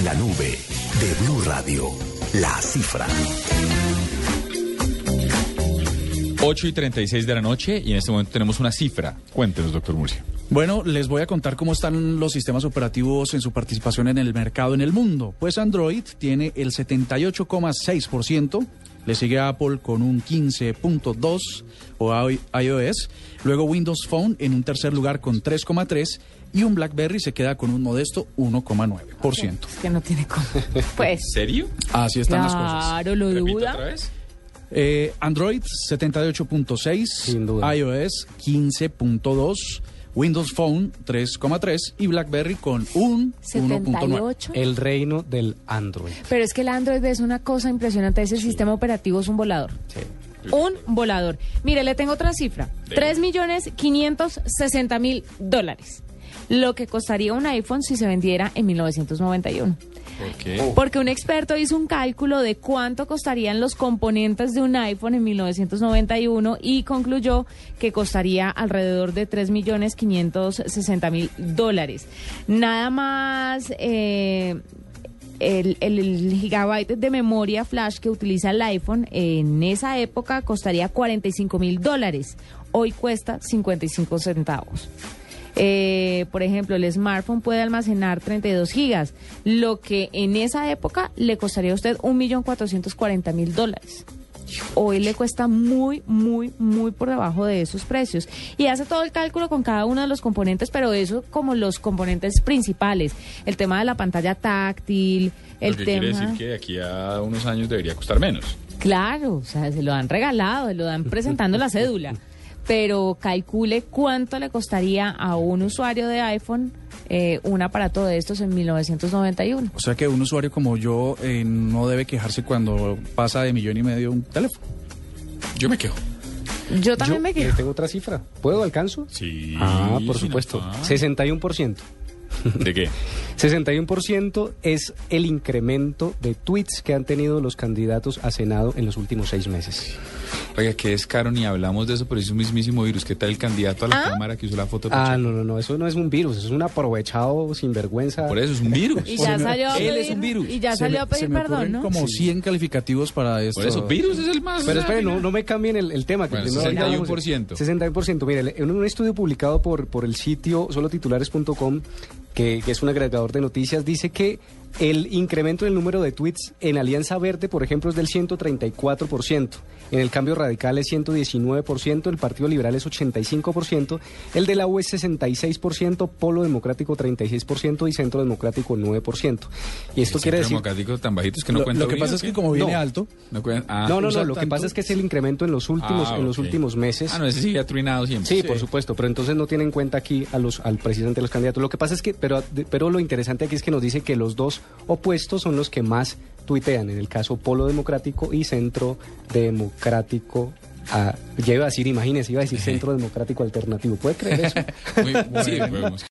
En la nube de Blue Radio, la cifra. 8 y 36 de la noche y en este momento tenemos una cifra. Cuéntenos, doctor Murcia. Bueno, les voy a contar cómo están los sistemas operativos en su participación en el mercado en el mundo. Pues Android tiene el 78,6%, le sigue Apple con un 15.2% o iOS, luego Windows Phone en un tercer lugar con 3,3% y un BlackBerry se queda con un modesto 1,9%. Es que no tiene cómo. Pues. ¿Serio? Así están las cosas. Claro, lo duda. otra vez. Eh, Android Sin 78.6, duda. iOS 15.2, Windows Phone 3,3 y BlackBerry con un 1.9. 78. El reino del Android. Pero es que el Android es una cosa impresionante. Ese sistema operativo es un volador. Un volador. Mire, le tengo otra cifra. Sí. 3 millones 560 mil dólares. Lo que costaría un iPhone si se vendiera en 1991. ¿Por qué? Porque un experto hizo un cálculo de cuánto costarían los componentes de un iPhone en 1991 y concluyó que costaría alrededor de 3 millones 560 mil dólares. Nada más eh, el, el- el gigabyte de memoria flash que utiliza el iPhone en esa época costaría 45 mil dólares. Hoy cuesta 55 centavos. Eh, por ejemplo, el smartphone puede almacenar 32 gigas, lo que en esa época le costaría a usted 1.440.000 dólares. Hoy le cuesta muy, muy, muy por debajo de esos precios. Y hace todo el cálculo con cada uno de los componentes, pero eso como los componentes principales. El tema de la pantalla táctil, el Lo que tema... quiere decir que de aquí a unos años debería costar menos. Claro, o sea, se lo han regalado, se lo dan presentando la cédula. Pero calcule cuánto le costaría a un usuario de iPhone eh, un aparato de estos en 1991. O sea que un usuario como yo eh, no debe quejarse cuando pasa de millón y medio un teléfono. Yo me quejo. Yo también Yo me eh, quedo. tengo otra cifra. ¿Puedo? ¿Alcanzo? Sí. Ah, por supuesto. afán. 61%. ¿De qué? 61% es el incremento de tweets que han tenido los candidatos a Senado en los últimos seis meses. Oiga, que es caro, ni hablamos de eso, pero es un mismísimo virus. ¿Qué tal el candidato a la ¿Ah? cámara que usó la foto de Ah, no, no, no, eso no es un virus, eso es un aprovechado sinvergüenza. Por eso es un virus. Y ya salió a Él es un virus. Y ya salió me- a pedir se me perdón, como 100 calificativos para esto. Por eso, virus es el más. Pero espere, no, no me cambien el, el tema. Que Bueno, primero hablamos de- 61%. 61%. Mire, en un estudio publicado por, por el sitio solotitulares.com, que, que es un agregador de noticias, dice que el incremento en el número de tweets en Alianza Verde, por ejemplo, es del 134%. En el Cambio Radical es 119%, el Partido Liberal es 85%, el de la U es 66%, Polo Democrático 36% y Centro Democrático 9%. Y esto El quiere centro decir... democrático tan bajitos que no lo, cuenta lo que bien, pasa ¿o es que como viene No. alto, No, ah, No, no, no, lo que pasa es que es el incremento en los últimos, Ah, en los últimos meses. Ah, no, ese sí ha trinado siempre. Sí, por supuesto, pero entonces no tiene en cuenta aquí a los, al presidente de los candidatos. Lo que pasa es que, pero, pero lo interesante aquí es que nos dice que los dos opuestos son los que más tuitean, en el caso Polo Democrático y Centro Democrático. ah, ya iba a decir, imagínese, iba a decir Centro Democrático Alternativo. ¿Puede creer eso? Muy, sí, podemos